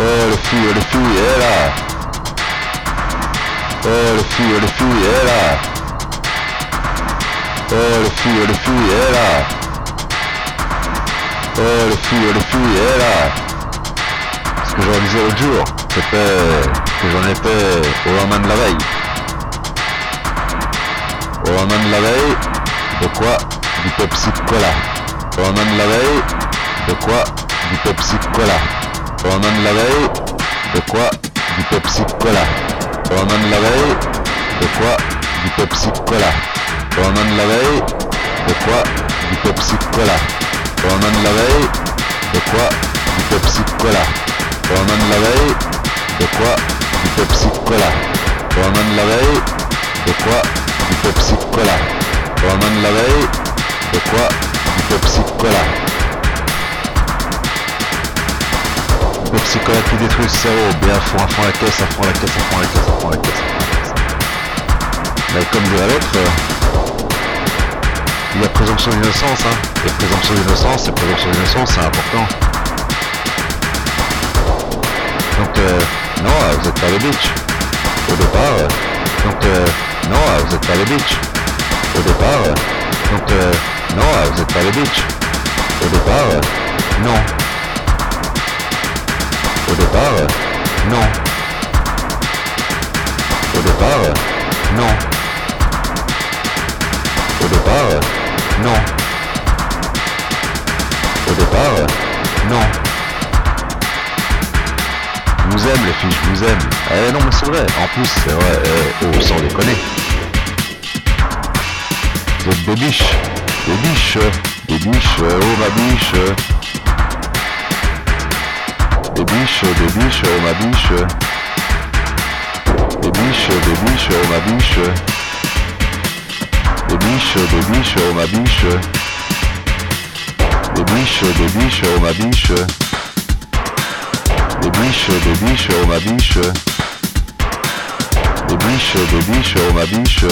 Oh, les filles, les filles, elle est là. Les filles, les filles, elle est là. Filles, les filles, elle est là. Filles, les filles, elle est là. Ce que je disais l'autre jour, c'était que j'en ai fait au lendemain de la veille. Au lendemain de la veille, de quoi Du Pepsi Cola. Au lendemain de la veille, de quoi Du Pepsi Cola. Lendemain de la veille, de quoi Du Pepsi Cola. Lendemain de la veille, de quoi Du Pepsi Cola. Lendemain de la veille, de quoi Du Pepsi Cola. Lendemain de la veille, de quoi Du Pepsi Cola. Lendemain de la veille, de quoi Du Pepsi Cola. Lendemain de la veille, de quoi Du Pepsi Cola. Lendemain de la veille, de quoi Du Pepsi Cola. Pepsi Cola qui détruit le cerveau, bien à fond, à fond la caisse, à fond la caisse, à fond la caisse, à fond la caisse, la. Mais comme dirait l'autre, euh, il y a présomption d'innocence, hein. Il y a présomption d'innocence, et présomption d'innocence, c'est important. Donc, euh, non, euh, vous êtes pas les bitches. Au départ, euh, donc, euh, non, vous êtes pas les bitches. Au départ, donc, non, vous êtes pas les bitches. Au départ, non. Au départ, euh, non. Au départ, euh, non. Au départ, euh, non. Au départ, non. Je vous aime les filles, je vous aime. Eh non mais c'est vrai, en plus c'est vrai, oh sans déconner. Vous êtes des biches, des biches, des biches, oh ma biche. Des biches, des biches, oh ma biche. Des biches, des biches, oh ma biche. Des biches, des biches, oh ma biche. Des biches, des biches, oh ma biche. Des biches, des biches, oh ma biche.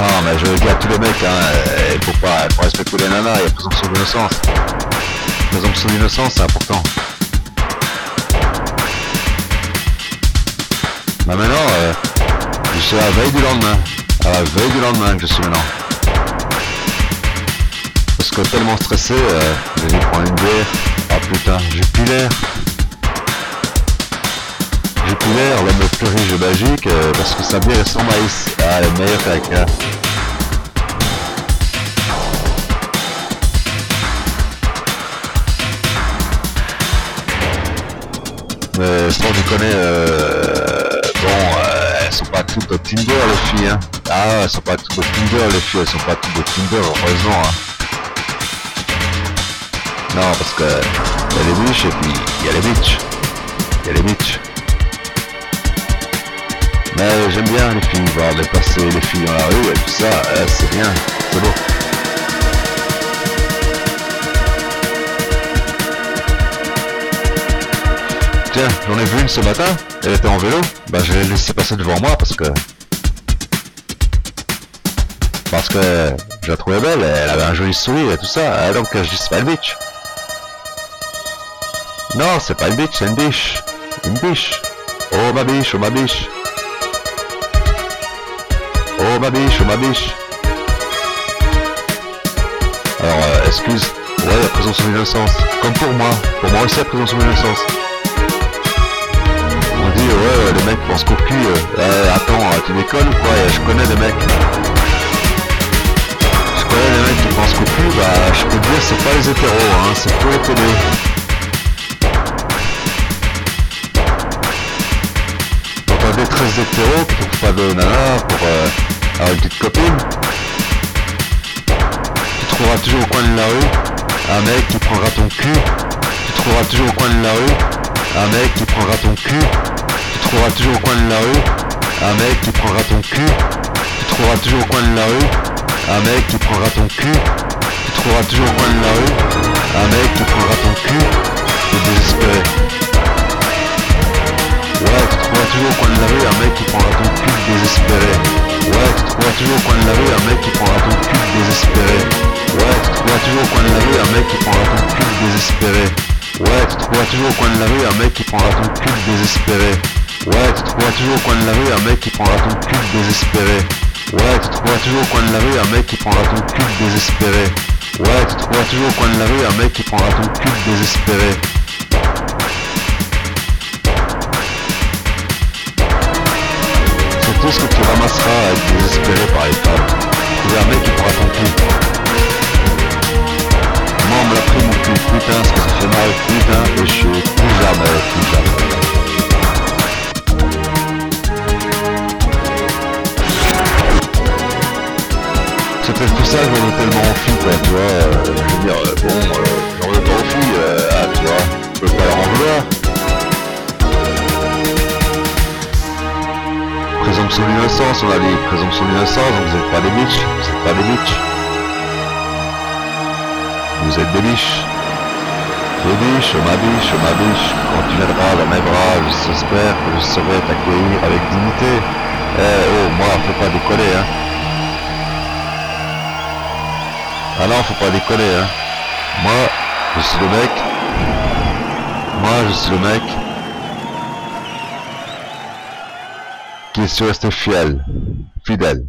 Non mais je à tous les mecs, hein, faut pas, faut respecter les nanas, il y a présomption d'innocence. Présomption d'innocence, c'est important. Bah maintenant, euh, je suis à la veille du lendemain. À la veille du lendemain que je suis maintenant. Parce que tellement stressé, euh, j'ai dû prendre une bière. Ah putain, j'ai plus l'air. L'homme le plus riche de euh, parce que sa bière est sans maïs. Ah, est meilleure qu'avec un. Mais sans déconner, euh, bon, euh, elles sont pas toutes au Tinder les filles, hein. Ah, elles sont pas toutes au Tinder les filles, elles sont pas toutes au Tinder, heureusement, hein. Non, parce que y a les biches et puis il y a les bitches. Il y a les bitches. J'aime bien les filles, voir les passer les filles dans la rue et tout ça, euh, c'est bien, c'est beau. Tiens, j'en ai vu une ce matin, elle était en vélo, bah je l'ai laissé passer devant moi parce que... Parce que je la trouvais belle, elle avait un joli sourire et tout ça, et donc je dis c'est pas une bitch. Non, c'est pas une bitch, c'est une biche. Une biche. Oh ma biche, oh ma biche. Ma biche, ma biche. Alors, euh, excuse. Ouais, la présomption d'innocence. Comme pour moi. Pour moi aussi, la présomption d'innocence. On dit, ouais, les mecs pensent qu'au cul. euh, euh, attends, euh, tu déconnes ou quoi? Je connais des mecs. Je connais des mecs qui pensent qu'au cul, bah, je peux dire, c'est pas les hétéros, hein, c'est tous les ta détresse d'hétéro, qui trouve pas de nana pour euh, avoir une petite copine, tu trouveras toujours au coin de la rue un mec qui prendra ton cul. Tu trouveras toujours au coin de la rue un mec qui prendra ton cul. Tu trouveras toujours au coin de la rue un mec qui prendra ton cul. Tu trouveras toujours au coin de la rue un mec qui prendra ton cul. Tu trouveras toujours au coin de la rue un mec qui prendra ton cul. T'es désespéré. Ouais, tu trouveras toujours au coin de la rue un mec qui prendra ton cul désespéré. Ouais, tu trouveras toujours au coin de la rue un mec qui prendra ton cul désespéré. Ouais, tu trouveras toujours au coin de la rue un mec qui prendra ton cul désespéré. Ouais, tu trouveras toujours au coin de la rue un mec qui prendra ton cul désespéré. Ouais, tu trouveras toujours au coin de la rue un mec qui prendra ton cul désespéré. Ouais, tu trouveras toujours au coin de la rue un mec qui prendra ton cul désespéré. Ouais, tu trouveras toujours au coin de la rue un mec qui prendra ton cul désespéré. Tout ce que tu ramasseras à être désespéré par les un mec qui prendra ton cul. Moi on me l'a pris mon cul, putain, ce que ça fait mal, putain, et plus jamais, plus jamais. C'était pour ça que j'en ai tellement en fille, quoi, tu vois. euh, je veux dire, euh, bon, euh, j'en ai pas en fille, euh, ah, tu vois, je peux pas leur en vouloir. Présomption d'innocence, on a dit présomption d'innocence, vous êtes pas des bitches, vous êtes pas des bitches. Vous êtes des biches. Des biches, ma biche, ma biche, quand tu viendras dans mes bras, j'espère que je saurai t'accueillir avec dignité. Eh oh, moi, faut pas décoller, hein. Ah non, faut pas décoller, hein. Moi, je suis le mec. Moi, je suis le mec. Qui est resté fidèle. Fidèle.